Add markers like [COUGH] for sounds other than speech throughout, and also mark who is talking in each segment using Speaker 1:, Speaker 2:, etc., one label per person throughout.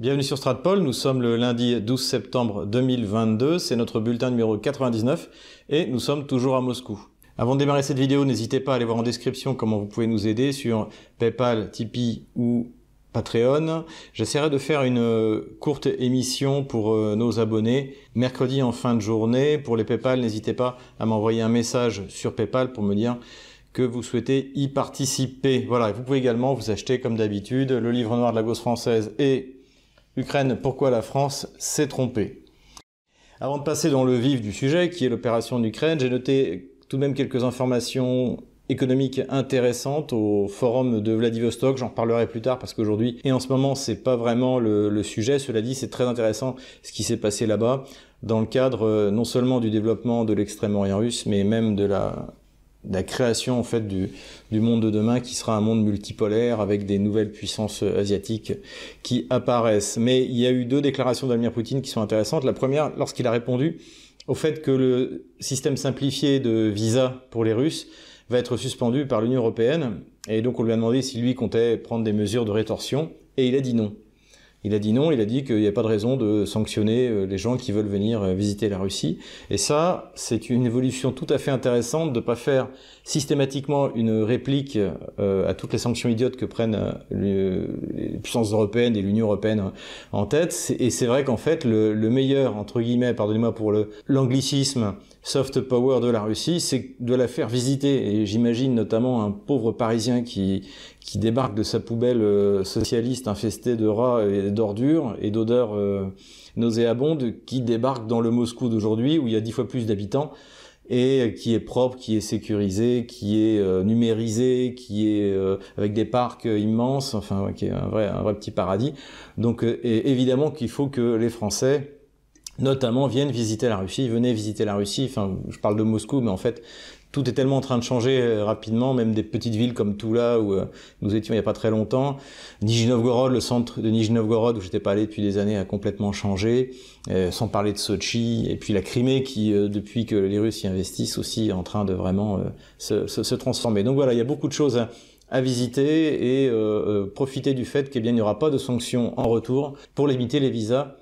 Speaker 1: Bienvenue sur Stratpol, nous sommes le lundi 12 septembre 2022, c'est notre bulletin numéro 99 et nous sommes toujours à Moscou. Avant de démarrer cette vidéo, n'hésitez pas à aller voir en description comment vous pouvez nous aider sur PayPal, Tipeee ou Patreon. J'essaierai de faire une euh, courte émission pour euh, nos abonnés mercredi en fin de journée. Pour les PayPal, n'hésitez pas à m'envoyer un message sur PayPal pour me dire que vous souhaitez y participer. Voilà, vous pouvez également vous acheter comme d'habitude le livre noir de la gauche française et Ukraine, pourquoi la France s'est trompée Avant de passer dans le vif du sujet, qui est l'opération d'Ukraine, j'ai noté tout de même quelques informations économiques intéressantes au forum de Vladivostok. J'en reparlerai plus tard parce qu'aujourd'hui et en ce moment c'est pas vraiment le, sujet. Cela dit, c'est très intéressant ce qui s'est passé là-bas dans le cadre euh, non seulement du développement de l'extrême-orient russe, mais même de la la création en fait du, du, monde de demain qui sera un monde multipolaire avec des nouvelles puissances asiatiques qui apparaissent. Mais il y a eu deux déclarations d'Almir Poutine qui sont intéressantes. La première, lorsqu'il a répondu au fait que le système simplifié de visa pour les Russes va être suspendu par l'Union européenne, et donc on lui a demandé si lui comptait prendre des mesures de rétorsion, et il a dit non. Il a dit non, il a dit qu'il n'y a pas de raison de sanctionner euh, les gens qui veulent venir euh, visiter la Russie. Et ça, c'est une évolution tout à fait intéressante de ne pas faire systématiquement une réplique euh, à toutes les sanctions idiotes que prennent les puissances européennes et l'Union européenne en tête. Et c'est vrai qu'en fait, le, meilleur, entre guillemets, pardonnez-moi pour l'anglicisme, soft power de la Russie, c'est de la faire visiter. Et j'imagine notamment un pauvre Parisien qui, qui débarque de sa poubelle euh, socialiste infestée de rats et d'ordures et d'odeurs euh, nauséabondes, qui débarque dans le Moscou d'aujourd'hui où il y a dix fois plus d'habitants et qui est propre, qui est sécurisé, qui est euh, numérisé, qui est avec des parcs immenses, enfin qui est un vrai, un vrai petit paradis. Donc évidemment qu'il faut que les Français notamment viennent visiter la Russie, venez visiter la Russie, enfin je parle de Moscou, mais en fait tout est tellement en train de changer euh, rapidement, même des petites villes comme Toula où euh, nous étions il n'y a pas très longtemps. Nijni Novgorod, le centre de Nijni Novgorod où j'étais pas allé depuis des années a complètement changé, euh, sans parler de Sochi et puis la Crimée qui depuis que les Russes y investissent aussi est en train de vraiment se, se, se, transformer. Donc voilà, il y a beaucoup de choses à, visiter et profiter du fait qu'il n'y aura pas de sanctions en retour pour limiter les visas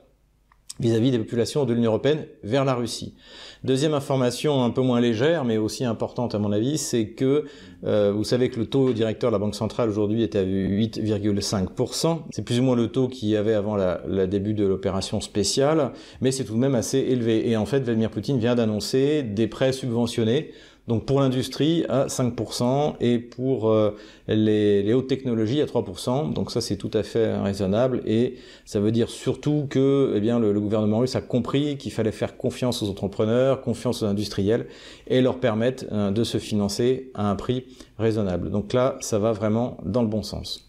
Speaker 1: vis-à-vis des populations de l'Union européenne vers la Russie. Deuxième information un peu moins légère, mais aussi importante à mon avis, c'est que euh, vous savez que le taux directeur de la Banque centrale aujourd'hui est à 8,5%. C'est plus ou moins le taux qu'il y avait avant le début de l'opération spéciale, mais c'est tout de même assez élevé. Et en fait, Vladimir Poutine vient d'annoncer des prêts subventionnés donc pour l'industrie à 5% et pour euh, les, hautes technologies à 3%. Donc ça c'est tout à fait raisonnable et ça veut dire surtout que eh bien, le, gouvernement russe a compris qu'il fallait faire confiance aux entrepreneurs, confiance aux industriels et leur permettre euh, de se financer à un prix raisonnable. Donc là ça va vraiment dans le bon sens.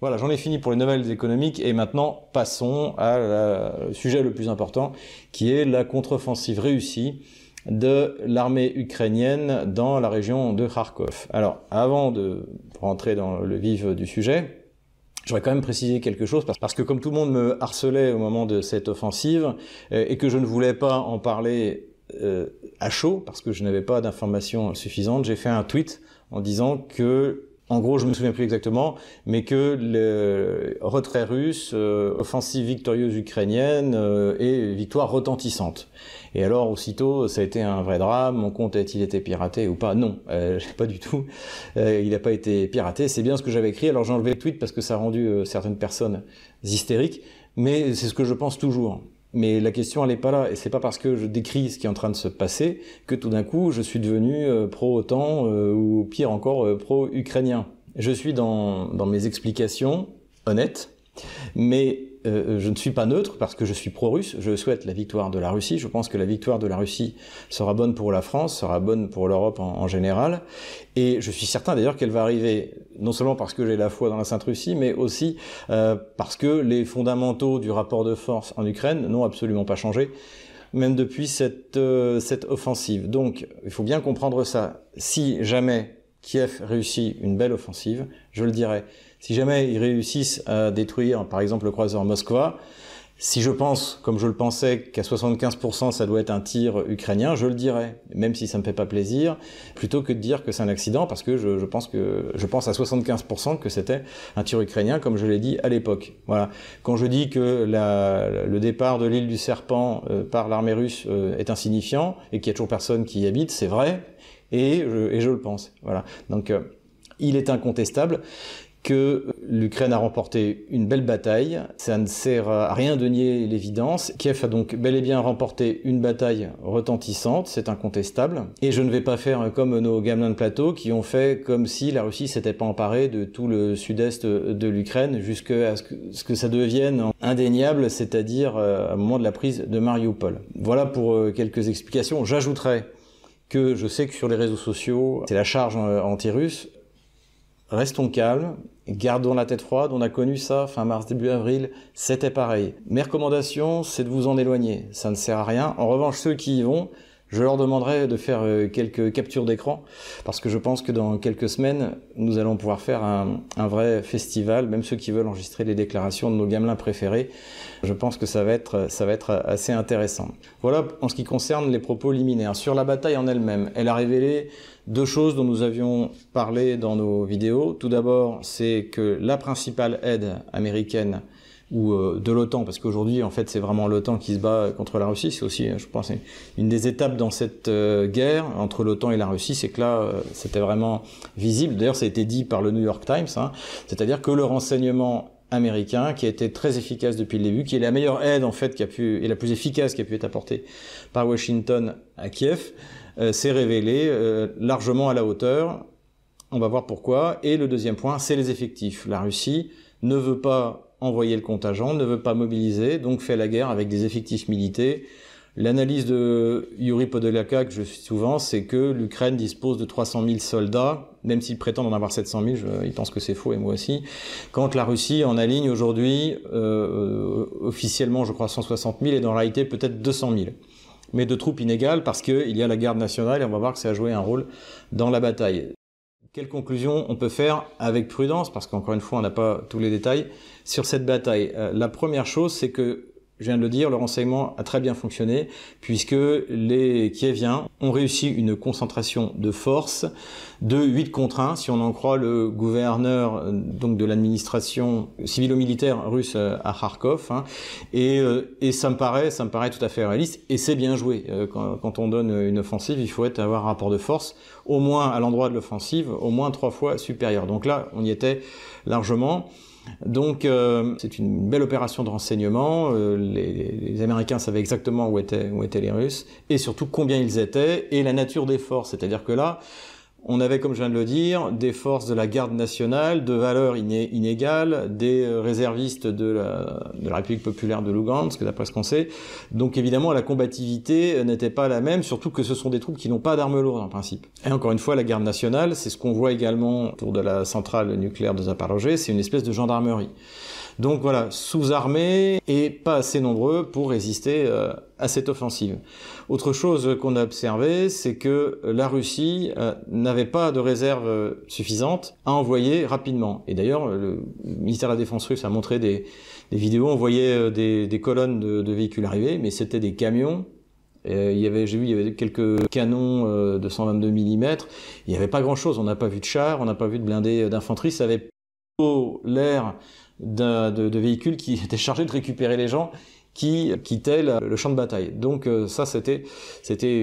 Speaker 1: Voilà, j'en ai fini pour les nouvelles économiques et maintenant passons à sujet le plus important qui est la contre-offensive réussie de l'armée ukrainienne dans la région de Kharkov. Alors, avant de rentrer dans le vif du sujet, je voudrais quand même préciser quelque chose parce que comme tout le monde me harcelait au moment de cette offensive euh, et que je ne voulais pas en parler euh, à chaud parce que je n'avais pas d'informations suffisantes, j'ai fait un tweet en disant que en gros, je me souviens plus exactement, mais que le retrait russe, euh, offensive victorieuse ukrainienne euh, et victoire retentissante. Et alors, aussitôt, ça a été un vrai drame. Mon compte a-t-il été piraté ou pas? Non, euh, [LAUGHS] pas du tout. Euh, il n'a pas été piraté. C'est bien ce que j'avais écrit. Alors j'ai enlevé le tweet parce que ça a rendu certaines personnes hystériques, mais c'est ce que je pense toujours. Mais la question, elle n'est pas là. Et c'est pas parce que je décris ce qui est en train de se passer que tout d'un coup, je suis devenu euh, pro-OTAN euh, ou pire encore, euh, pro-ukrainien. Je suis dans, dans mes explications honnêtes, mais euh, je ne suis pas neutre parce que je suis pro-russe. Je souhaite la victoire de la Russie. Je pense que la victoire de la Russie sera bonne pour la France, sera bonne pour l'Europe en, général. Et je suis certain d'ailleurs qu'elle va arriver non seulement parce que j'ai la foi dans la Sainte Russie, mais aussi euh, parce que les fondamentaux du rapport de force en Ukraine n'ont absolument pas changé même depuis cette, euh, cette offensive. Donc, il faut bien comprendre ça. Si jamais Kiev réussit une belle offensive, je le dirais, si jamais ils réussissent à détruire, par exemple, le croiseur Moskva, Si je pense, comme je le pensais, qu'à 75% ça doit être un tir ukrainien, je le dirais, même si ça me fait pas plaisir, plutôt que de dire que c'est un accident, parce que je, pense que je pense à 75% que c'était un tir ukrainien, comme je l'ai dit à l'époque. Voilà. Quand je dis que le départ de l'île du Serpent euh, par l'armée russe euh, est insignifiant et qu'il y a toujours personne qui y habite, c'est vrai, et je, et je le pense. Voilà. Donc euh, il est incontestable que l'Ukraine a remporté une belle bataille. Ça ne sert à rien de nier l'évidence. Kiev a donc bel et bien remporté une bataille retentissante, c'est incontestable. Et je ne vais pas faire comme nos gamelins de plateau qui ont fait comme si la Russie s'était pas emparée de tout le sud-est de l'Ukraine jusqu'à ce, que ça devienne indéniable, c'est-à-dire euh, au moment de la prise de Mariupol. Voilà pour euh, quelques explications. J'ajouterai que je sais que sur les réseaux sociaux, c'est la charge euh, anti-russe. Restons calmes, Gardons la tête froide, on a connu ça fin mars, début avril, c'était pareil. Mes recommandations, c'est de vous en éloigner, ça ne sert à rien. En revanche, ceux qui y vont, je leur demanderai de faire euh, quelques captures d'écran, parce que je pense que dans quelques semaines, nous allons pouvoir faire un, vrai festival, même ceux qui veulent enregistrer les déclarations de nos gamelins préférés. Je pense que ça va être, ça va être assez intéressant. Voilà en ce qui concerne les propos liminaires. Sur la bataille en elle-même, elle a révélé deux choses dont nous avions parlé dans nos vidéos. Tout d'abord, c'est que la principale aide américaine ou euh, de l'OTAN, parce qu'aujourd'hui, en fait, c'est vraiment l'OTAN qui se bat contre la Russie. C'est aussi, je pense, une des étapes dans cette euh, guerre entre l'OTAN et la Russie, c'est que là, euh, c'était vraiment visible. D'ailleurs, ça a été dit par le New York Times, hein. c'est-à-dire que le renseignement américain, qui a été très efficace depuis le début, qui est la meilleure aide, en fait, qui a pu, et la plus efficace qui a pu être apportée par Washington à Kiev, euh, s'est révélé euh, largement à la hauteur. On va voir pourquoi. Et le deuxième point, c'est les effectifs. La Russie ne veut pas envoyer le contingent, ne veut pas mobiliser, donc fait la guerre avec des effectifs militaires. L'analyse de Yuri Podolaka, que je suis souvent, c'est que l'Ukraine dispose de 300 000 soldats, même s'ils prétendent en avoir 700 000, je, ils pensent que c'est faux et moi aussi, quand la Russie en aligne aujourd'hui euh, officiellement, je crois, 160 000 et dans la réalité peut-être 200 000 mais de troupes inégales parce qu'il y a la garde nationale et on va voir que ça a joué un rôle dans la bataille. Quelle conclusion on peut faire avec prudence, parce qu'encore une fois on n'a pas tous les détails, sur cette bataille. Euh, La première chose c'est que je viens de le dire, le renseignement a très bien fonctionné puisque les Kieviens ont réussi une concentration de force de 8 contre 1, si on en croit le gouverneur euh, donc de l'administration civilo-militaire russe euh, à Kharkov. Hein. et, euh, et, ça me paraît, ça me paraît tout à fait réaliste. Et c'est bien joué. Quand, on donne une offensive, il faut être, avoir un rapport de force au moins à l'endroit de l'offensive, au moins trois fois supérieur. Donc là, on y était largement. Donc euh, c'est une belle opération de renseignement. Euh, les, Américains savaient exactement où étaient, où étaient les Russes et surtout combien ils étaient et la nature des forces. C'est-à-dire que là, on avait, comme je viens de le dire, des forces de la garde nationale de valeur inégale, des euh, réservistes de la, de la, République populaire de Lugansk, d'après ce qu'on sait. Donc évidemment, la combativité euh, n'était pas la même, surtout que ce sont des troupes qui n'ont pas d'armes lourdes en principe. Et encore une fois, la garde nationale, c'est ce qu'on voit également autour de la centrale nucléaire de Zaporozhye, c'est une espèce de gendarmerie. Donc voilà, sous-armés et pas assez nombreux pour résister euh, à cette offensive. Autre chose qu'on a observé, c'est que la Russie euh, n'avait pas de réserve euh, suffisante à envoyer rapidement. Et d'ailleurs, le ministère de la Défense russe a montré des, vidéos, on voyait des, colonnes de, véhicules arriver, mais c'était des camions il y avait, j'ai vu, il y avait quelques canons de 122 mm. Il n'y avait pas grand-chose. On n'a pas vu de chars, on n'a pas vu de blindés d'infanterie. Ça avait l'air de, de, véhicules qui [LAUGHS] étaient chargés de récupérer les gens qui quittaient le champ de bataille. Donc euh, ça, c'était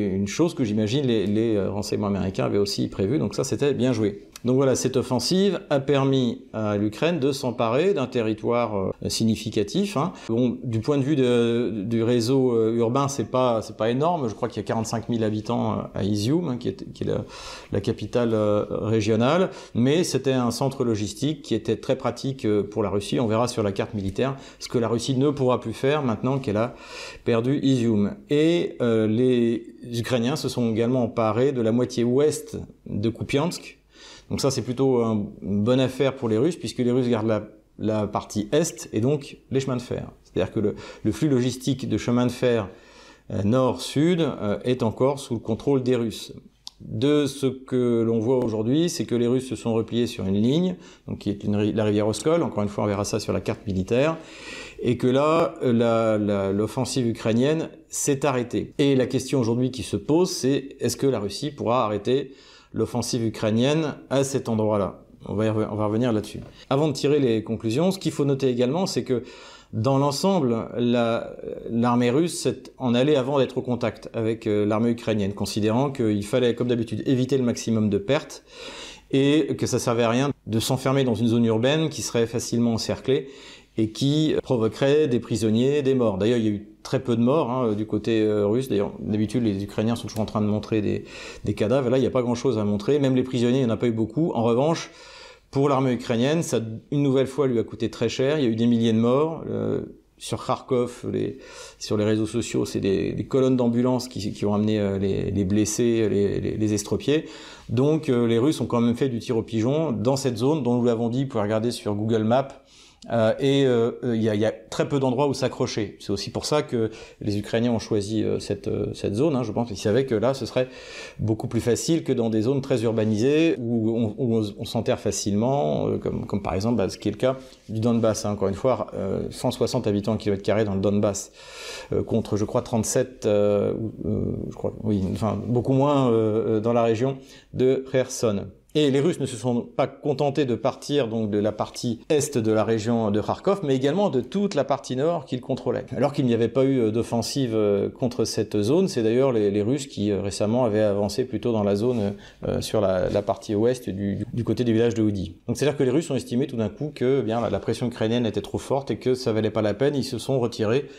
Speaker 1: une chose que j'imagine les, les renseignements américains avaient aussi prévu. Donc ça, c'était bien joué. Donc voilà, cette offensive a permis à l'Ukraine de s'emparer d'un territoire euh, significatif. Hein. Bon, du point de vue du réseau euh, urbain, c'est pas c'est pas énorme. Je crois qu'il y a 45 000 habitants euh, à Izium, hein, qui est, qui est la, la, capitale régionale, mais c'était un centre logistique qui était très pratique pour la Russie. On verra sur la carte militaire ce que la Russie ne pourra plus faire maintenant qu'elle a perdu Izium. Et les Ukrainiens se sont également emparés de la moitié ouest de Kupiansk, donc ça, c'est plutôt une bonne affaire pour les Russes, puisque les Russes gardent la, partie est et donc les chemins de fer. C'est-à-dire que le, flux logistique de chemins de fer euh, nord-sud euh, est encore sous le contrôle des Russes. de ce que l'on voit aujourd'hui, c'est que les Russes se sont repliés sur une ligne, donc qui est la rivière Oskol. Encore une fois, on verra ça sur la carte militaire, et que là, l'offensive ukrainienne s'est arrêtée. Et la question aujourd'hui qui se pose, c'est est-ce que la Russie pourra arrêter l'offensive ukrainienne à cet endroit-là? On va, revenir là-dessus. Avant de tirer les conclusions, ce qu'il faut noter également, c'est que dans l'ensemble, l'armée russe en allait avant d'être au contact avec euh, l'armée ukrainienne, considérant qu'il fallait, comme d'habitude, éviter le maximum de pertes et que ça servait à rien de s'enfermer dans une zone urbaine qui serait facilement encerclée et qui provoquerait des prisonniers, des morts. D'ailleurs, il y a eu très peu de morts hein, du côté euh, russe. D'ailleurs, d'habitude, les Ukrainiens sont toujours en train de montrer des, des cadavres. Là, il n'y a pas grand-chose à montrer. Même les prisonniers, il n'y en a pas eu beaucoup. En revanche, pour l'armée ukrainienne, ça une nouvelle fois lui a coûté très cher. Il y a eu des milliers de morts. Euh, sur Kharkov, les, sur les réseaux sociaux, c'est des, des, colonnes d'ambulances qui, qui, ont amené euh, les, les blessés, les, les, estropiés. Donc euh, les Russes ont quand même fait du tir au pigeon dans cette zone dont nous l'avons dit, vous pouvez regarder sur Google Maps, euh, et euh, il y, a, très peu d'endroits où s'accrocher. C'est aussi pour ça que les Ukrainiens ont choisi euh, cette, zone. Hein, je pense qu'ils savaient que là, ce serait beaucoup plus facile que dans des zones très urbanisées où on, on, s'enterre facilement, comme, comme, par exemple bah, ce qui est le cas du Donbass. Hein, encore une fois, 160 habitants au kilomètre carré dans le Donbass contre, je crois, 37, je crois, oui, enfin beaucoup moins dans la région de Kherson. Et les Russes ne se sont pas contentés de partir donc de la partie est de la région de Kharkov, mais également de toute la partie nord qu'ils contrôlaient. Alors qu'il n'y avait pas eu d'offensive euh, contre cette zone, c'est d'ailleurs les, Russes qui euh, récemment avaient avancé plutôt dans la zone euh, sur la, partie ouest du, du, côté du village de Houdi. Donc c'est-à-dire que les Russes ont estimé tout d'un coup que eh bien la, la pression ukrainienne était trop forte et que ça valait pas la peine, ils se sont retirés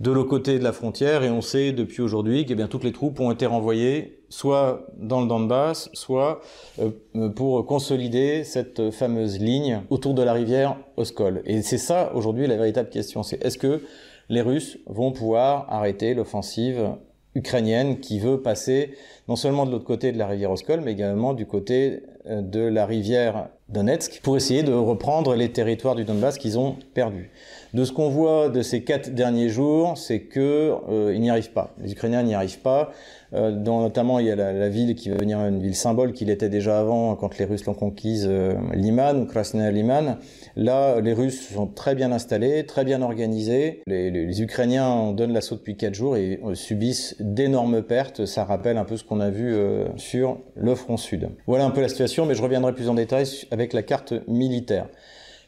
Speaker 1: de l'autre côté de la frontière et on sait depuis aujourd'hui que eh bien toutes les troupes ont été renvoyées soit dans le Donbass, soit euh, pour consolider cette fameuse ligne autour de la rivière Oskol. Et c'est ça aujourd'hui la véritable question, c'est est-ce que les Russes vont pouvoir arrêter l'offensive ukrainienne qui veut passer non seulement de l'autre côté de la rivière Oskol, mais également du côté euh, de la rivière Donetsk pour essayer de reprendre les territoires du Donbass qu'ils ont perdus. De ce qu'on voit de ces quatre derniers jours, c'est que euh, ils n'y arrivent pas. Les Ukrainiens n'y arrivent pas. Euh, dont notamment il y a la, ville qui va devenir une ville symbole qu'il était déjà avant quand les Russes l'ont conquise, Liman ou Krasnaya Liman. Là, les Russes sont très bien installés, très bien organisés. Les, les, Ukrainiens donnent l'assaut depuis quatre jours et subissent d'énormes pertes. Ça rappelle un peu ce qu'on a vu euh, sur le front sud. Voilà un peu la situation, mais je reviendrai plus en détail avec la carte militaire.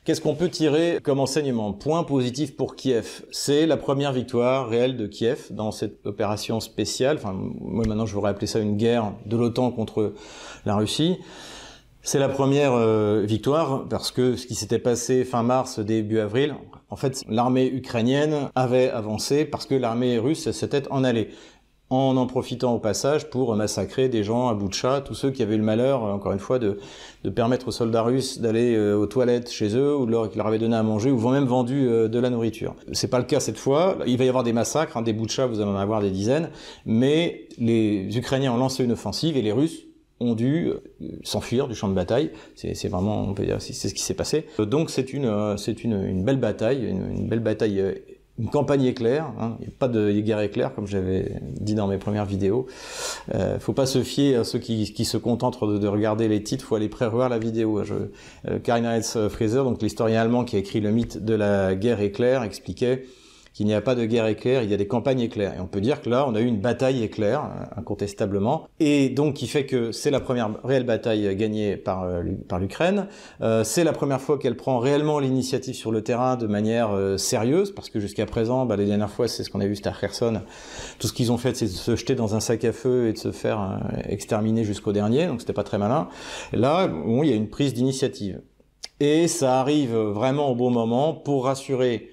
Speaker 1: Qu'est-ce qu'on peut tirer comme enseignement? Point positif pour Kiev. C'est la première victoire réelle de Kiev dans cette opération spéciale. Enfin, moi maintenant je voudrais appeler ça une guerre de l'OTAN contre la Russie. C'est la première euh, victoire parce que ce qui s'était passé fin mars, début avril, en fait, l'armée ukrainienne avait avancé parce que l'armée russe s'était en allée en en profitant au passage pour massacrer des gens à bout de tous ceux qui avaient le malheur, encore une fois, de, permettre aux soldats russes d'aller euh, aux toilettes chez eux, ou leur, qu'ils leur avaient donné à manger, ou même vendu euh, de la nourriture. C'est pas le cas cette fois. Il va y avoir des massacres, hein, des bouts vous allez en avoir des dizaines, mais les Ukrainiens ont lancé une offensive et les Russes ont dû euh, s'enfuir du champ de bataille. C'est vraiment, on peut dire, c'est ce qui s'est passé. Donc c'est une, c'est une, une, belle bataille, une, une belle bataille une campagne éclair, hein. il n'y a pas de guerre éclair comme j'avais dit dans mes premières vidéos. Euh, faut pas se fier à ceux qui, qui se contentent de, de, regarder les titres, faut aller prévoir la vidéo. Je, euh, Karin Fraser, donc l'historien allemand qui a écrit le mythe de la guerre éclair, expliquait qu'il n'y a pas de guerre éclair, il y a des campagnes éclairs. Et on peut dire que là, on a eu une bataille éclair, euh, incontestablement, et donc qui fait que c'est la première réelle bataille gagnée par, euh, par l'Ukraine. Euh, c'est la première fois qu'elle prend réellement l'initiative sur le terrain de manière euh, sérieuse, parce que jusqu'à présent, bah, les dernières fois, c'est ce qu'on a vu, c'était à Kherson. Tout ce qu'ils ont fait, c'est de se jeter dans un sac à feu et de se faire exterminer jusqu'au dernier, donc c'était pas très malin. Là, bon, il y a une prise d'initiative. Et ça arrive vraiment au bon moment pour rassurer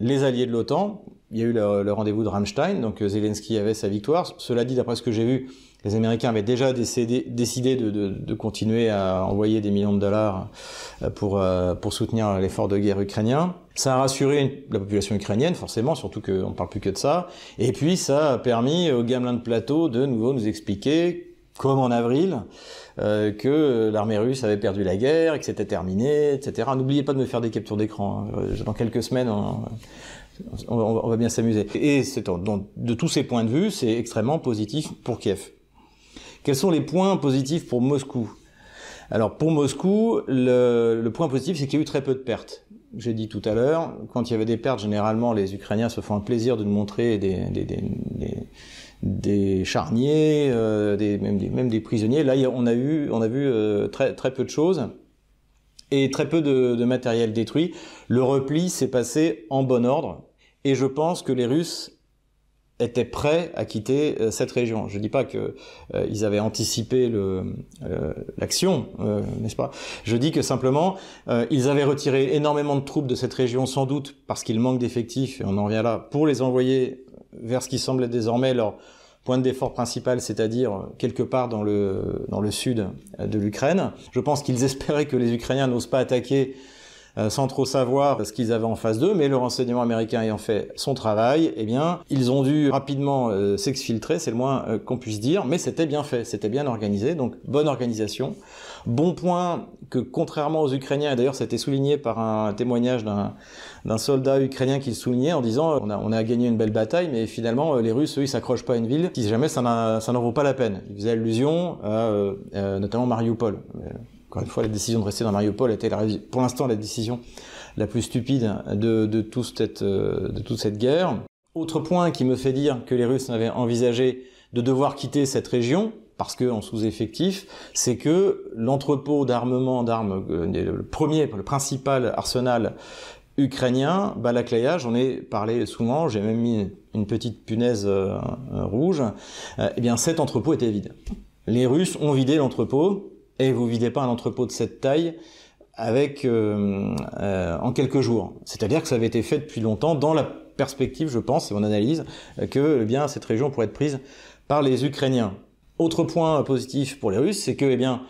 Speaker 1: les alliés de l'OTAN. Il y a eu le, rendez-vous de Rammstein, donc euh, Zelensky avait sa victoire. Cela dit, d'après ce que j'ai vu, les Américains avaient déjà décidé, de, continuer à envoyer des millions de dollars euh, pour, euh, pour soutenir l'effort de guerre ukrainien. Ça a rassuré la population ukrainienne, forcément, surtout qu'on ne parle plus que de ça. Et puis, ça a permis aux gamelins de plateau de nouveau nous expliquer, comme en avril, euh, que l'armée russe avait perdu la guerre, et que c'était terminé, etc. N'oubliez pas de me faire des captures d'écran. Hein. Dans quelques semaines, on, va bien s'amuser. Et donc, de tous ces points de vue, c'est extrêmement positif pour Kiev. Quels sont les points positifs pour Moscou? Alors pour Moscou, le, point positif, c'est qu'il y a eu très peu de pertes. J'ai dit tout à l'heure, quand il y avait des pertes, généralement les Ukrainiens se font un plaisir de nous montrer des, des charniers, euh, des, même, des, même des prisonniers. Là, on a, on a vu euh, très, très peu de choses et très peu de, de matériel détruit. Le repli s'est passé en bon ordre et je pense que les Russes étaient prêts à quitter euh, cette région. Je ne dis pas que euh, avaient anticipé euh, l'action, n'est-ce pas? Je dis que simplement ils avaient retiré énormément de troupes de cette région, sans doute parce qu'il manque d'effectifs, et on en revient là, pour les envoyer vers ce qui semble être désormais leur point d'effort principal, c'est-à-dire quelque part dans le dans le sud de l'Ukraine. Je pense qu'ils espéraient que les Ukrainiens n'osent pas attaquer sans trop savoir ce qu'ils avaient en face d'eux, mais le renseignement américain ayant fait son travail, eh bien, ils ont dû rapidement euh, s'exfiltrer, c'est le moins euh, qu'on puisse dire, mais c'était bien fait, c'était bien organisé, donc bonne organisation. Bon point que contrairement aux Ukrainiens, et d'ailleurs c'était souligné par un témoignage d'un soldat ukrainien qui le soulignait en disant on a, on a gagné une belle bataille, mais finalement les Russes, eux, ils s'accrochent pas à une ville si jamais ça n'en vaut pas la peine. Ils faisaient allusion à notamment Mariupol. Encore une fois, la décision de rester dans Mariupol était pour l'instant la décision la plus stupide de, de, tout cette, euh, de toute cette guerre. Autre point qui me fait dire que les Russes avaient envisagé de devoir quitter cette région, parce qu'en sous-effectif, c'est que l'entrepôt d'armement d'armes, euh, le premier, le principal arsenal ukrainien, Balaklaya, j'en ai parlé souvent, j'ai même mis une petite punaise euh, rouge, eh bien cet entrepôt était vide. Les Russes ont vidé l'entrepôt, et vous videz pas un entrepôt de cette taille avec euh, euh, en quelques jours. C'est-à-dire que ça avait été fait depuis longtemps dans la perspective, je pense, et on analyse, que eh bien cette région pourrait être prise par les Ukrainiens. Autre point positif pour les Russes, c'est que eh bien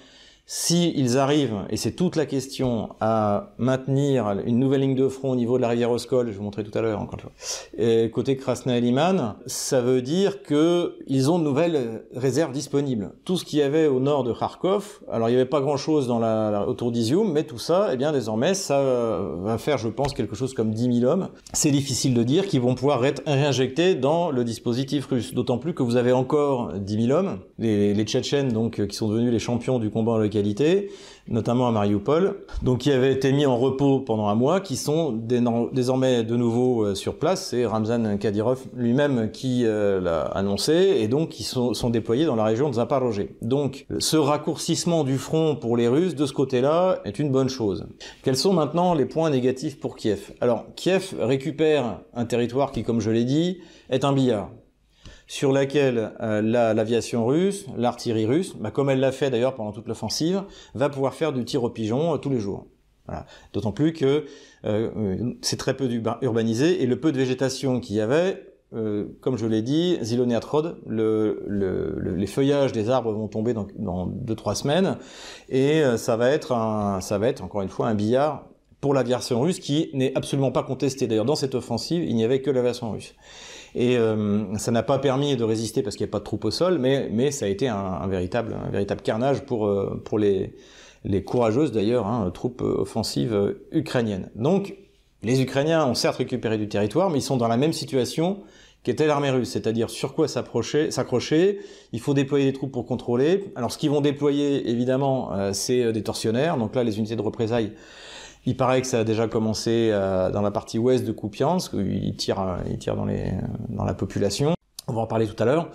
Speaker 1: S'ils arrivent, et c'est toute la question, à maintenir une nouvelle ligne de front au niveau de la rivière Oskol, je vous montrais tout à l'heure encore une fois, côté Krasna Liman, ça veut dire qu'ils ont de nouvelles réserves disponibles. Tout ce qu'il y avait au nord de Kharkov, alors il n'y avait pas grand-chose dans la, autour d'Izium, mais tout ça, eh bien désormais, ça va faire, je pense, quelque chose comme 10 000 hommes. C'est difficile de dire qu'ils vont pouvoir être réinjectés dans le dispositif russe, d'autant plus que vous avez encore 10 000 hommes, les, Tchétchènes, donc, qui sont devenus les champions du combat en notamment à Mariupol, donc qui avaient été mis en repos pendant un mois, qui sont désormais de nouveau euh, sur place. C'est Ramzan Kadyrov lui-même qui euh, l'a annoncé, et donc qui sont, déployés dans la région de Zaporozhye. Donc ce raccourcissement du front pour les Russes de ce côté-là est une bonne chose. Quels sont maintenant les points négatifs pour Kiev? Alors Kiev récupère un territoire qui, comme je l'ai dit, est un billard sur laquelle euh, l'aviation russe, l'artillerie russe, bah, comme elle l'a fait d'ailleurs pendant toute l'offensive, va pouvoir faire du tir au pigeon euh, tous les jours. Voilà. D'autant plus que euh, c'est très peu urbanisé et le peu de végétation qu'il y avait, comme je l'ai dit, Zilonéatrod, le, le, les feuillages des arbres vont tomber dans, dans deux trois semaines et ça va être un, ça va être encore une fois un billard pour l'aviation russe qui n'est absolument pas contesté. D'ailleurs, dans cette offensive, il n'y avait que l'aviation russe. Et euh, ça n'a pas permis de résister parce qu'il n'y a pas de troupes au sol, mais, mais ça a été un, un véritable, un véritable carnage pour, euh, pour les, les courageuses d'ailleurs, hein, troupes offensives ukrainiennes. Donc les Ukrainiens ont certes récupéré du territoire, mais ils sont dans la même situation qu'était l'armée russe, c'est-à-dire sur quoi s'accrocher, il faut déployer des troupes pour contrôler. Alors ce qu'ils vont déployer, évidemment, euh, c'est des tortionnaires, donc là les unités de représailles il paraît que ça a déjà commencé euh, dans la partie ouest de Kupiansk, où il tire, euh, il tire dans, les, dans la population. On va en parler tout à l'heure.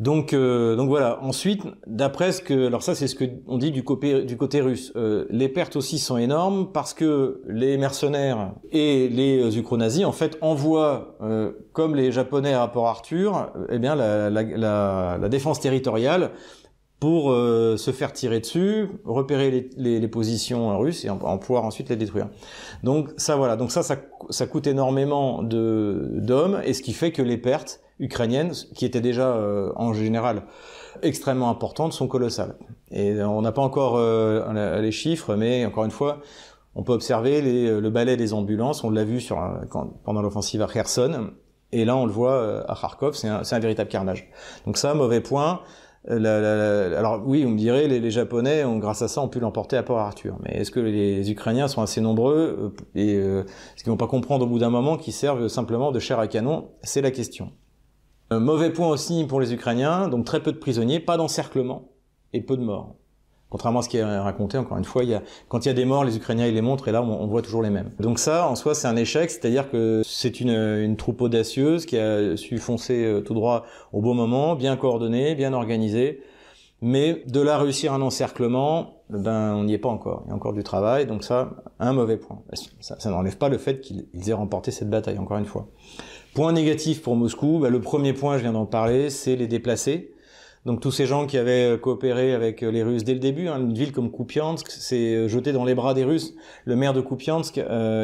Speaker 1: Donc, euh, donc voilà. Ensuite, d'après ce que, alors ça c'est ce que on dit du côté, du côté russe. les pertes aussi sont énormes parce que les mercenaires et les ukronazis en fait envoient, comme les Japonais à Port Arthur, eh bien la, la, la, la défense territoriale pour euh, se faire tirer dessus, repérer les, positions russes et en, pouvoir ensuite les détruire. Donc ça voilà, donc ça ça, coûte énormément de d'hommes et ce qui fait que les pertes ukrainiennes, qui étaient déjà euh, en général extrêmement importantes, sont colossales. Et on n'a pas encore euh, les chiffres, mais encore une fois, on peut observer le balai des ambulances. On l'a vu sur pendant l'offensive à Kherson, et là on le voit à Kharkov, c'est un, un véritable carnage. Donc ça, mauvais point. Euh, alors oui, on me dirait, les, les, Japonais, ont, grâce à ça, ont pu l'emporter à Port Arthur. Mais est-ce que les, Ukrainiens sont assez nombreux euh, et euh, est-ce qu'ils vont pas comprendre au bout d'un moment qu'ils servent simplement de chair à canon? C'est la question. Un mauvais point aussi pour les Ukrainiens, donc très peu de prisonniers, pas d'encerclement et peu de morts. Contrairement à ce qui est raconté, encore une fois, quand il y a des morts, les Ukrainiens ils les montrent et là on, voit toujours les mêmes. Donc ça, en soi, c'est un échec, c'est-à-dire que c'est une, une, troupe audacieuse qui a su foncer euh, tout droit au bon moment, bien coordonnée, bien organisée. Mais de là réussir un encerclement, ben on n'y est pas encore. Il y a encore du travail, donc ça, un mauvais point. Ça, ça n'enlève pas le fait qu'ils aient remporté cette bataille, encore une fois. Point négatif pour Moscou, ben, le premier point, je viens d'en parler, c'est les déplacés. Donc tous ces gens qui avaient euh, coopéré avec euh, les Russes dès le début, hein, une ville comme Kupiansk s'est euh, jetée dans les bras des Russes, le maire de Kupiansk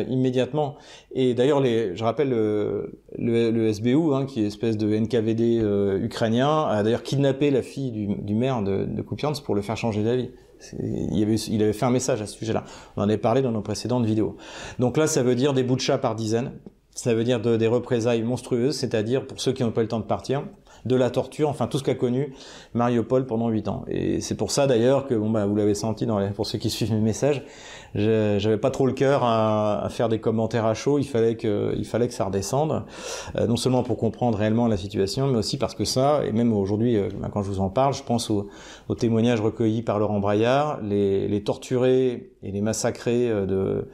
Speaker 1: immédiatement. Et d'ailleurs, je rappelle le, le, SBU, hein, qui est espèce de NKVD ukrainien, a d'ailleurs kidnappé la fille du, du maire de, de, Kupiansk pour le faire changer d'avis. Il avait, il avait fait un message à ce sujet-là. On en avait parlé dans nos précédentes vidéos. Donc là, ça veut dire des bouts de chat par dizaines. Ça veut dire des représailles monstrueuses, c'est-à-dire pour ceux qui n'ont pas le temps de partir, de la torture, enfin tout ce qu'a connu Mariupol pendant huit ans. Et c'est pour ça d'ailleurs que, bon bah vous l'avez senti dans les, pour ceux qui [LAUGHS] suivent mes messages, j'avais pas trop le cœur à, faire des commentaires à chaud. Il fallait que, il fallait que ça redescende, euh, non seulement pour comprendre réellement la situation, mais aussi parce que ça, et même aujourd'hui euh, bah, quand je vous en parle, je pense aux, témoignages recueillis par Laurent Braillard, les, les torturés et les massacrés euh, de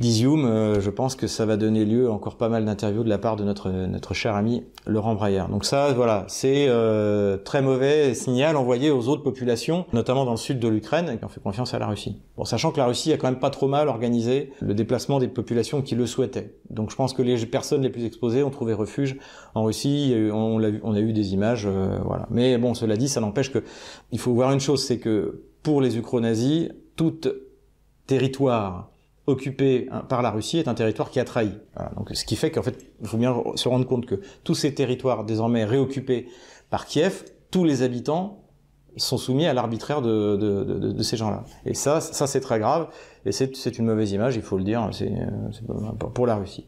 Speaker 1: d'Izium, euh, je pense que ça va donner lieu encore pas mal d'interviews de la part de notre, notre cher ami Laurent Braillard. Donc ça, voilà, c'est euh, très mauvais signal envoyé aux autres populations, notamment dans le sud de l'Ukraine, qui ont fait confiance à la Russie. Bon, sachant que la Russie a quand même pas trop mal organisé le déplacement des populations qui le souhaitaient. Donc je pense que les personnes les plus exposées ont trouvé refuge en Russie. On, a, on a eu des images, euh, voilà. Mais bon, cela dit, ça n'empêche que il faut voir une chose, c'est que pour les ukro-nazis, tout territoire occupé hein, par la Russie est un territoire qui a trahi. donc, ce qui fait qu'en fait, il faut bien se rendre compte que tous ces territoires désormais réoccupés par Kiev, tous les habitants sont soumis à l'arbitraire de, de, de, de, ces gens-là. Et ça, ça c'est très grave, et c'est une mauvaise image, il faut le dire, c'est pour la Russie.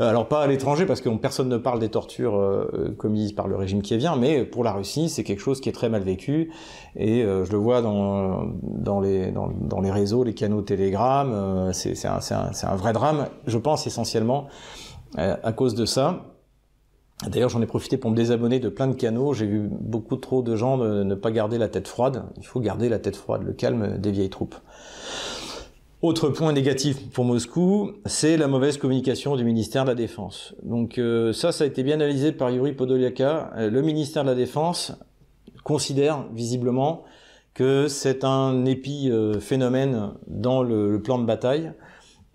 Speaker 1: Euh, alors pas à l'étranger, parce que personne ne parle des tortures euh, commises par le régime qui vient, mais pour la Russie, c'est quelque chose qui est très mal vécu, et euh, je le vois dans, dans, les, dans, dans, les réseaux, les canaux Telegram, c'est un, un, un vrai drame, je pense essentiellement à cause de ça. D'ailleurs, j'en ai profité pour me désabonner de plein de canaux. J'ai vu beaucoup trop de gens ne, pas garder la tête froide. Il faut garder la tête froide, le calme des vieilles troupes. Autre point négatif pour Moscou, c'est la mauvaise communication du ministère de la Défense. Donc euh, ça, ça a été bien analysé par Yuri Podoliaka. Euh, le ministère de la Défense considère visiblement que c'est un épiphénomène euh, dans le plan de bataille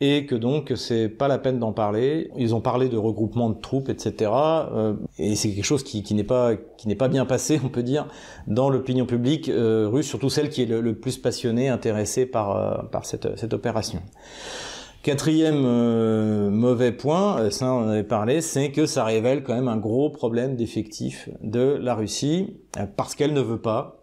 Speaker 1: et que donc c'est pas la peine d'en parler. Ils ont parlé de regroupement de troupes, etc. Euh, et c'est quelque chose qui, n'est pas qui n'est pas bien passé, on peut dire, dans l'opinion publique euh, russe, surtout celle qui est le, plus passionnée, intéressée par euh, par cette cette opération. Quatrième mauvais point, ça on en avait parlé, c'est que ça révèle quand même un gros problème d'effectif de la Russie parce qu'elle ne veut pas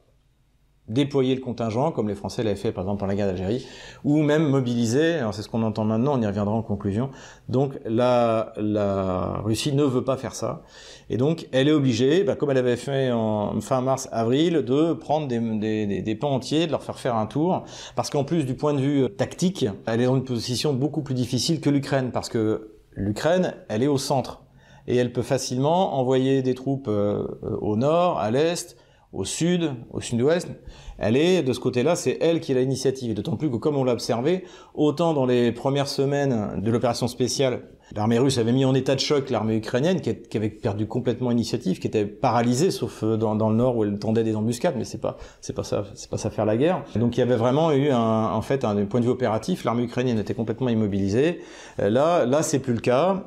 Speaker 1: déployer le contingent, comme les Français l'avaient fait par exemple pendant la guerre d'Algérie, ou même mobiliser, alors c'est ce qu'on entend maintenant, on y reviendra en conclusion, donc la, la Russie ne veut pas faire ça, et donc elle est obligée, bah, comme elle avait fait en fin mars-avril, de prendre des, des, des, pans entiers, de leur faire faire un tour, parce qu'en plus du point de vue tactique, elle est dans une position beaucoup plus difficile que l'Ukraine, parce que l'Ukraine, elle est au centre, et elle peut facilement envoyer des troupes euh, au nord, à l'est, au sud, au sud-ouest, elle est, de ce côté-là, c'est elle qui a l'initiative. D'autant plus que, comme on l'a observé, autant dans les premières semaines de l'opération spéciale, l'armée russe avait mis en état de choc l'armée ukrainienne, qui, avait perdu complètement l'initiative, qui était paralysée, sauf euh, dans, le nord où elle tendait des embuscades, mais c'est pas, c'est pas ça, c'est pas ça faire la guerre. Donc il y avait vraiment eu un, en fait, un point de vue opératif, l'armée ukrainienne était complètement immobilisée. Euh, là, là, c'est plus le cas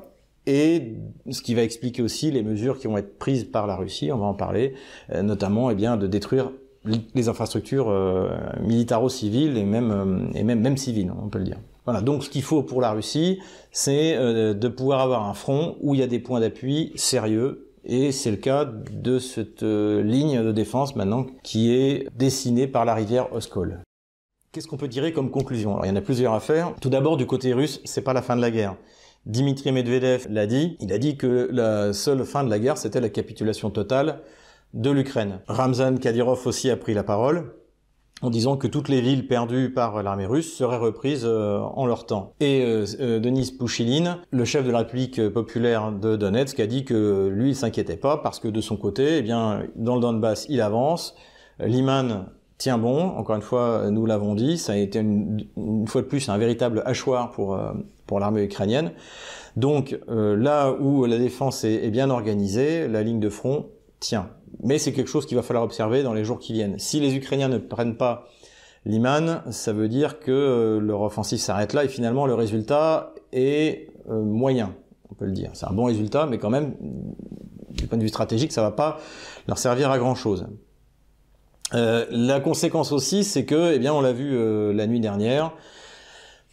Speaker 1: et ce qui va expliquer aussi les mesures qui vont être prises par la Russie, on va en parler, euh, notamment eh bien de détruire les infrastructures euh, militaro-civiles et même euh, et même même civiles, on peut le dire. Voilà, donc ce qu'il faut pour la Russie, c'est de pouvoir avoir un front où il y a des points d'appui sérieux et c'est le cas de cette ligne de défense maintenant qui est dessinée par la rivière Oskol. Qu'est-ce qu'on peut tirer comme conclusion? Alors il y en a plusieurs à faire. Tout d'abord du côté russe, c'est pas la fin de la guerre. Dimitri Medvedev l'a dit, il a dit que la seule fin de la guerre, c'était la capitulation totale de l'Ukraine. Ramzan Kadyrov aussi a pris la parole. en disant que toutes les villes perdues par l'armée russe seraient reprises euh, en leur temps. Et euh, euh, Denis Pouchiline, le chef de la République populaire de Donetsk, a dit que lui, il s'inquiétait pas parce que de son côté, eh bien, dans le Donbass, il avance. Liman tient bon. Encore une fois, nous l'avons dit, ça a été une, fois de plus un véritable hachoir pour pour l'armée ukrainienne. Donc là où la défense est bien organisée, la ligne de front tient. Mais c'est quelque chose qu'il va falloir observer dans les jours qui viennent. Si les Ukrainiens ne prennent pas Liman, ça veut dire que euh, leur offensive s'arrête là et finalement le résultat est euh, moyen, on peut le dire. C'est un bon résultat, mais quand même, du point de vue stratégique, ça va pas leur servir à grand chose. Euh, la conséquence aussi, c'est que, eh bien, on l'a vu la nuit dernière,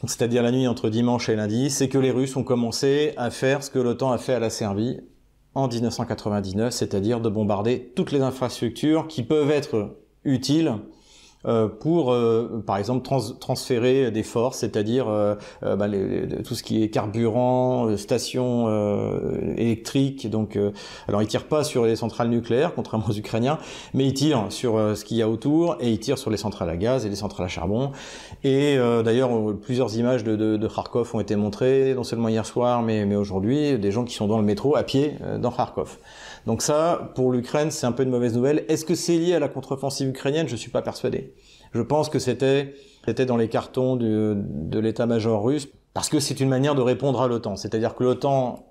Speaker 1: c'est-à-dire la nuit entre dimanche et lundi, c'est que les Russes ont commencé à faire ce que l'OTAN a fait à la Serbie, en 1999, c'est-à-dire de bombarder toutes les infrastructures qui peuvent être utiles euh, pour, euh, par exemple, transférer des forces, c'est-à-dire euh, bah, tout ce qui est carburant, stations électriques. Donc, alors ils tirent pas sur les centrales nucléaires, contrairement [LAUGHS] aux Ukrainiens, mais ils tirent sur ce qu'il y a autour et ils tirent sur les centrales à gaz et les centrales à charbon. Et d'ailleurs, plusieurs images de, de, de, Kharkov ont été montrées, non seulement hier soir, mais, mais aujourd'hui, des gens qui sont dans le métro à pied dans Kharkov. Donc ça, pour l'Ukraine, c'est un peu une mauvaise nouvelle. Est-ce que c'est lié à la contre-offensive ukrainienne? Je suis pas persuadé. Je pense que c'était c'était dans les cartons de, de l'état-major russe parce que c'est une manière de répondre à l'OTAN. C'est-à-dire que l'OTAN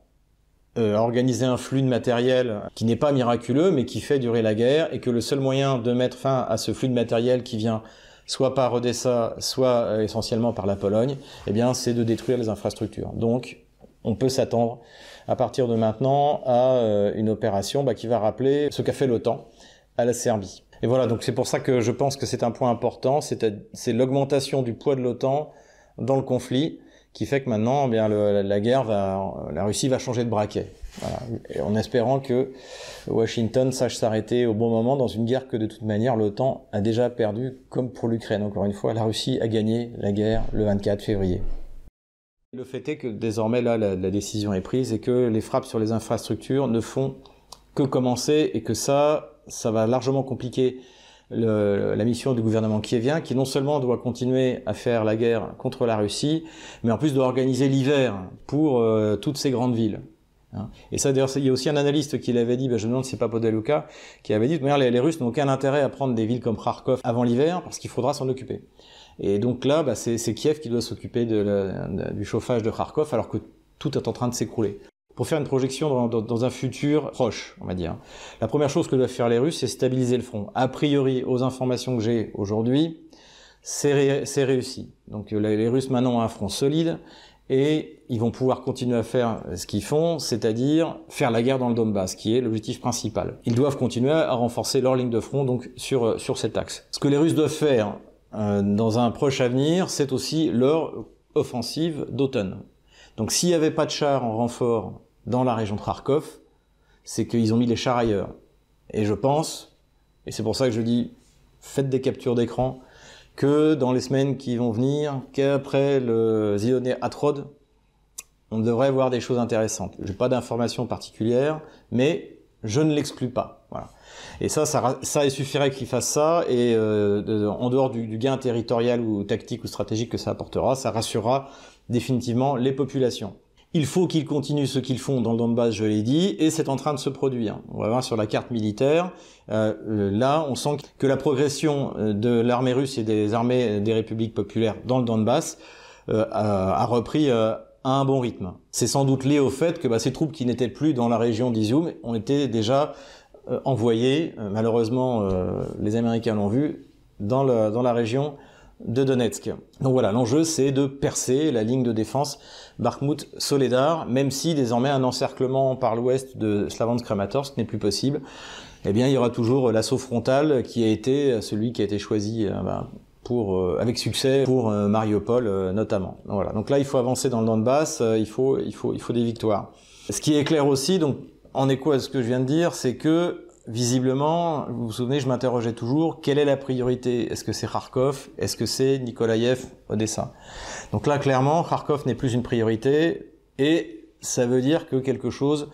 Speaker 1: euh, a organisé un flux de matériel qui n'est pas miraculeux, mais qui fait durer la guerre, et que le seul moyen de mettre fin à ce flux de matériel qui vient soit par Odessa, soit euh, essentiellement par la Pologne, eh bien, c'est de détruire les infrastructures. Donc, on peut s'attendre à partir de maintenant à euh, une opération bah, qui va rappeler ce qu'a fait l'OTAN à la Serbie. Et voilà, donc c'est pour ça que je pense que c'est un point important, c'est l'augmentation du poids de l'OTAN dans le conflit qui fait que maintenant, eh bien, la guerre la Russie va changer de braquet. En espérant que Washington sache s'arrêter au bon moment dans une guerre que de toute manière l'OTAN a déjà perdue, comme pour l'Ukraine. Encore une fois, la Russie a gagné la guerre le 24 février. Le fait est que désormais, là, la, décision est prise et que les frappes sur les infrastructures ne font que commencer et que ça, ça va largement compliquer la mission du gouvernement kievien qui non seulement doit continuer à faire la guerre contre la Russie, mais en plus doit organiser l'hiver pour euh, toutes ces grandes villes. Hein. Et ça, d'ailleurs, il y a aussi un analyste qui l'avait dit, ben, je me demande si c'est pas Podeluka, qui avait dit, les, les Russes n'ont aucun intérêt à prendre des villes comme Kharkov avant l'hiver parce qu'il faudra s'en occuper. Et donc là, bah, c'est Kiev qui doit s'occuper du chauffage de Kharkov alors que tout est en train de s'écrouler. Pour faire une projection dans, un futur proche, on va dire. La première chose que doivent faire les Russes, c'est stabiliser le front. A priori, aux informations que j'ai aujourd'hui, c'est réussi. Donc les Russes maintenant ont un front solide et ils vont pouvoir continuer à faire ce qu'ils font, c'est-à-dire faire la guerre dans le Donbass, qui est l'objectif principal. Ils doivent continuer à renforcer leur ligne de front donc sur sur cet axe. Ce que les Russes doivent faire euh, dans un proche avenir, c'est aussi leur offensive d'automne. Donc s'il n'y avait pas de chars en renfort dans la région de Kharkov, c'est qu'ils ont mis les chars ailleurs. Et je pense, et c'est pour ça que je dis, faites des captures d'écran, que dans les semaines qui vont venir, qu'après le Zionné Atrod, on devrait voir des choses intéressantes. Je n'ai pas d'informations particulières, mais je ne l'exclus pas. Voilà. Et ça, ça, ça il suffirait qu'il fasse ça, et euh, en dehors du, du, gain territorial ou tactique ou stratégique que ça apportera, ça rassurera définitivement les populations. Il faut qu'ils continuent ce qu'ils font dans le Donbass, je l'ai dit, et c'est en train de se produire. On va voir sur la carte militaire. Euh, là, on sent que la progression euh, de l'armée russe et des armées des républiques populaires dans le Donbass euh, a, repris à un bon rythme. C'est sans doute lié au fait que bah, ces troupes qui n'étaient plus dans la région d'Izium ont été déjà envoyés, euh, malheureusement les Américains l'ont vu, dans, dans la région de Donetsk. Donc voilà, l'enjeu c'est de percer la ligne de défense Bakhmut-Soledar, même si désormais un encerclement par l'ouest de Slavansk-Kramatorsk n'est plus possible. Eh bien, il y aura toujours l'assaut frontal qui a été celui qui a été choisi ben, pour, avec succès pour Mariupol notamment. Voilà. Donc là, il faut avancer dans le Donbass, il faut, il faut, il faut des victoires. Ce qui est clair aussi, donc en écho à ce que je viens de dire, c'est que visiblement, vous vous souvenez, je m'interrogeais toujours, quelle est la priorité? Est-ce que c'est Kharkov? Est-ce que c'est Nikolaïev, Odessa Donc là, clairement, Kharkov n'est plus une priorité et ça veut dire que quelque chose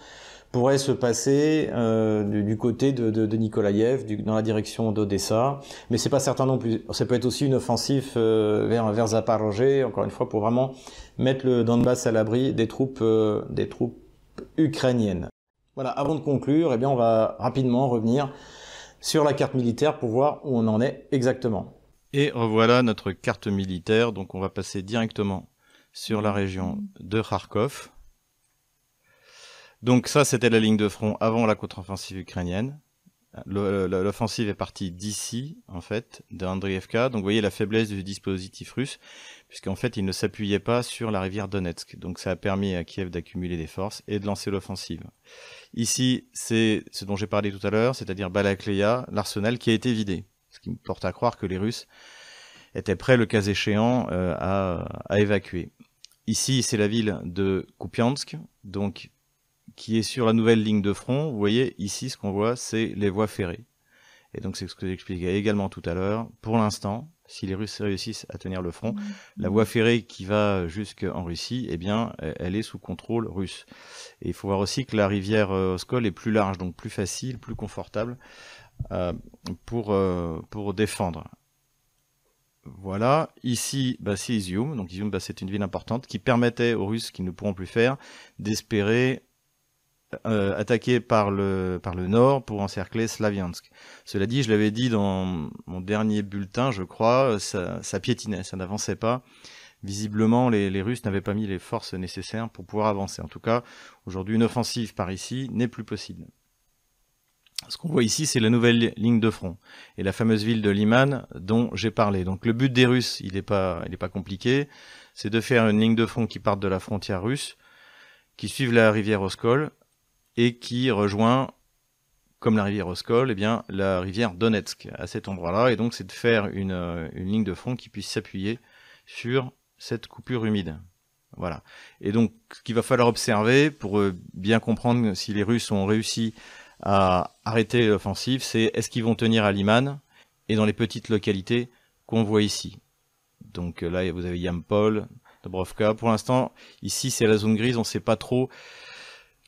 Speaker 1: pourrait se passer euh, du, côté de, de, Nikolaïev, dans la direction d'Odessa, mais c'est pas certain non plus. Ça peut être aussi une offensive euh, vers vers Zaporozhye, encore une fois, pour vraiment mettre le Donbass à l'abri des troupes euh, des troupes ukrainiennes. Voilà. Avant de conclure, eh bien, on va rapidement revenir sur la carte militaire pour voir où on en est exactement.
Speaker 2: Et revoilà notre carte militaire. Donc, on va passer directement sur la région de Kharkov. Donc ça, c'était la ligne de front avant la contre-offensive ukrainienne. L'offensive est partie d'ici, en fait, d'Andrievka. Donc vous voyez la faiblesse du dispositif russe, puisqu'en fait, il ne s'appuyait pas sur la rivière Donetsk. Donc ça a permis à Kiev d'accumuler des forces et de lancer l'offensive. Ici, c'est ce dont j'ai parlé tout à l'heure, c'est-à-dire Balakleya, l'arsenal qui a été vidé. Qui me porte à croire que les Russes étaient prêts, le cas échéant, euh, à, à évacuer. Ici, c'est la ville de Kupiansk, donc qui est sur la nouvelle ligne de front. Vous voyez ici, ce qu'on voit, c'est les voies ferrées. Et donc c'est ce que j'expliquais également tout à l'heure. Pour l'instant, si les Russes réussissent à tenir le front, la voie ferrée qui va jusqu'en Russie, eh bien, elle est sous contrôle russe. Et il faut voir aussi que la rivière euh, Oskol est plus large, donc plus facile, plus confortable pour, euh, pour défendre. Voilà, ici, bah, c'est Izium. Donc Izium, bah, c'est une ville importante qui permettait aux Russes qui ne pourront plus faire d'espérer euh, attaqué par le, par le nord pour encercler Slaviansk. Cela dit, je l'avais dit dans mon dernier bulletin, je crois, ça, ça piétinait, ça n'avançait pas. Visiblement, les, les Russes n'avaient pas mis les forces nécessaires pour pouvoir avancer. En tout cas, aujourd'hui, une offensive par ici n'est plus possible. Ce qu'on voit ici, c'est la nouvelle ligne de front et la fameuse ville de Liman dont j'ai parlé. Donc le but des Russes, il n'est pas, compliqué, c'est de faire une ligne de front qui parte de la frontière russe, qui suive la rivière Oskol, et qui rejoint, comme la rivière Oskol, eh bien, la rivière Donetsk à cet endroit-là. Et donc, c'est de faire une, une ligne de front qui puisse s'appuyer sur cette coupure humide. Voilà. Et donc, ce qu'il va falloir observer pour euh, bien comprendre si les Russes ont réussi à arrêter l'offensive, c'est est-ce qu'ils vont tenir à Liman et dans les petites localités qu'on voit ici. Donc là, vous avez Yampol, Dobrovka. Pour l'instant, ici, c'est la zone grise, on ne sait pas trop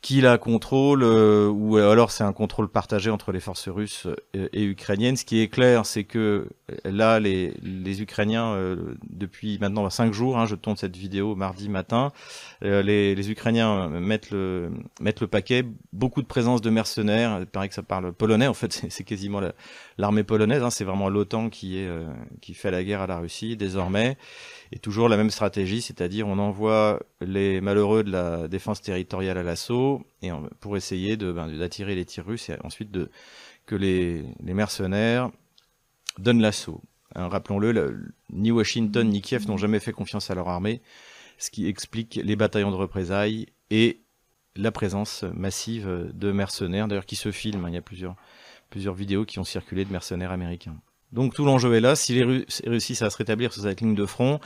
Speaker 2: qui la contrôle euh, ou alors c'est un contrôle partagé entre les forces russes euh, et, ukrainiennes. Ce qui est clair, c'est que euh, là, les, les Ukrainiens, depuis maintenant cinq jours, hein, je tourne cette vidéo mardi matin, les, les, Ukrainiens mettent le, mettent le paquet, beaucoup de présence de mercenaires, il paraît que ça parle polonais, en fait [LAUGHS] c'est quasiment l'armée polonaise, hein, c'est vraiment l'OTAN qui, est, qui fait la guerre à la Russie désormais. Et toujours la même stratégie, c'est-à-dire on envoie les malheureux de la défense territoriale à l'assaut et pour essayer ben, d'attirer les tirs russes et ensuite que les, mercenaires donnent l'assaut. Hein, rappelons-le, ni Washington ni Kiev n'ont jamais fait confiance à leur armée, ce qui explique les bataillons de représailles et la présence massive de mercenaires, d'ailleurs qui se filment. Hein, il y a plusieurs vidéos qui ont circulé de mercenaires américains. Donc tout l'enjeu est là. Si les Russes réussissent à se rétablir sur cette ligne de front,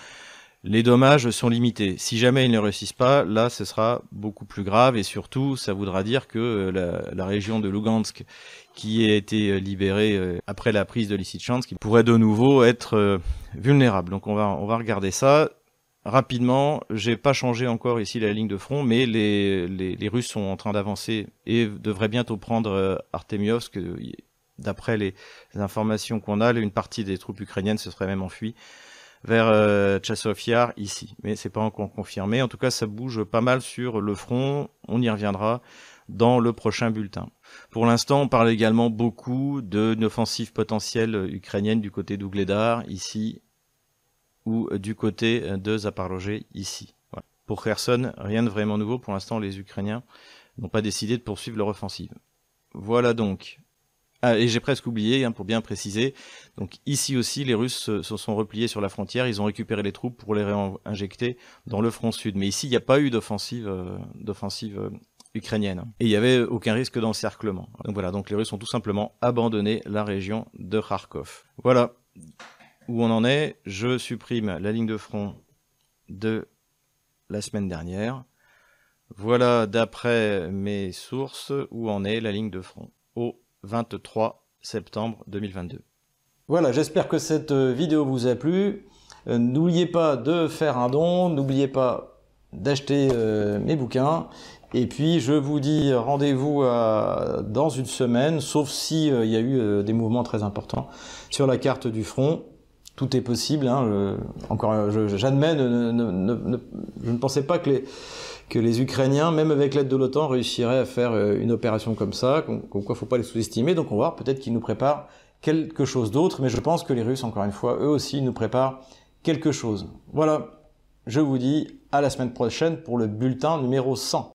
Speaker 2: les dommages sont limités. Si jamais ils ne réussissent pas, là, ce sera beaucoup plus grave et surtout, ça voudra dire que euh, la, région de Lugansk, qui a été euh, libérée euh, après la prise de Lysychansk, pourrait de nouveau être vulnérable. Donc on va regarder ça rapidement. J'ai pas changé encore ici la ligne de front, mais les Russes sont en train d'avancer et devraient bientôt prendre Artemiovsk d'après les, informations qu'on a, une partie des troupes ukrainiennes se serait même enfuie vers euh, ici. Mais c'est pas encore confirmé. En tout cas, ça bouge pas mal sur le front. On y reviendra dans le prochain bulletin. Pour l'instant, on parle également beaucoup d'une offensive potentielle ukrainienne du côté d'Ougledar, ici, ou du côté de Zaporozhye, ici. Pour Kherson, rien de vraiment nouveau. Pour l'instant, les Ukrainiens n'ont pas décidé de poursuivre leur offensive. Voilà donc ah, et j'ai presque oublié, hein, pour bien préciser. Donc ici aussi, les Russes se, sont repliés sur la frontière. Ils ont récupéré les troupes pour les réinjecter dans le front sud. Mais ici, il n'y a pas eu d'offensive, euh, euh, ukrainienne. Et il n'y avait aucun risque d'encerclement. Donc voilà. Donc les Russes ont tout simplement abandonné la région de Kharkov. Voilà où on en est. Je supprime la ligne de front de la semaine dernière. Voilà d'après mes sources où en est la ligne de front. 23 septembre 2022.
Speaker 1: Voilà, j'espère que cette euh, vidéo vous a plu. Euh, n'oubliez pas de faire un don, n'oubliez pas d'acheter euh, mes bouquins Et puis je vous dis rendez-vous dans une semaine, sauf si il y a eu des mouvements très importants sur la carte du front tout est possible. Hein, encore, j'admets, je ne pensais pas que les, que les Ukrainiens, même avec l'aide de l'OTAN, réussiraient à faire euh, une opération comme ça. Comme, quoi, il ne faut pas les sous-estimer. Donc, on va voir peut-être qu'ils nous préparent quelque chose d'autre. Mais je pense que les Russes, encore une fois, eux aussi, nous préparent quelque chose. Voilà. Je vous dis à la semaine prochaine pour le bulletin numéro 100.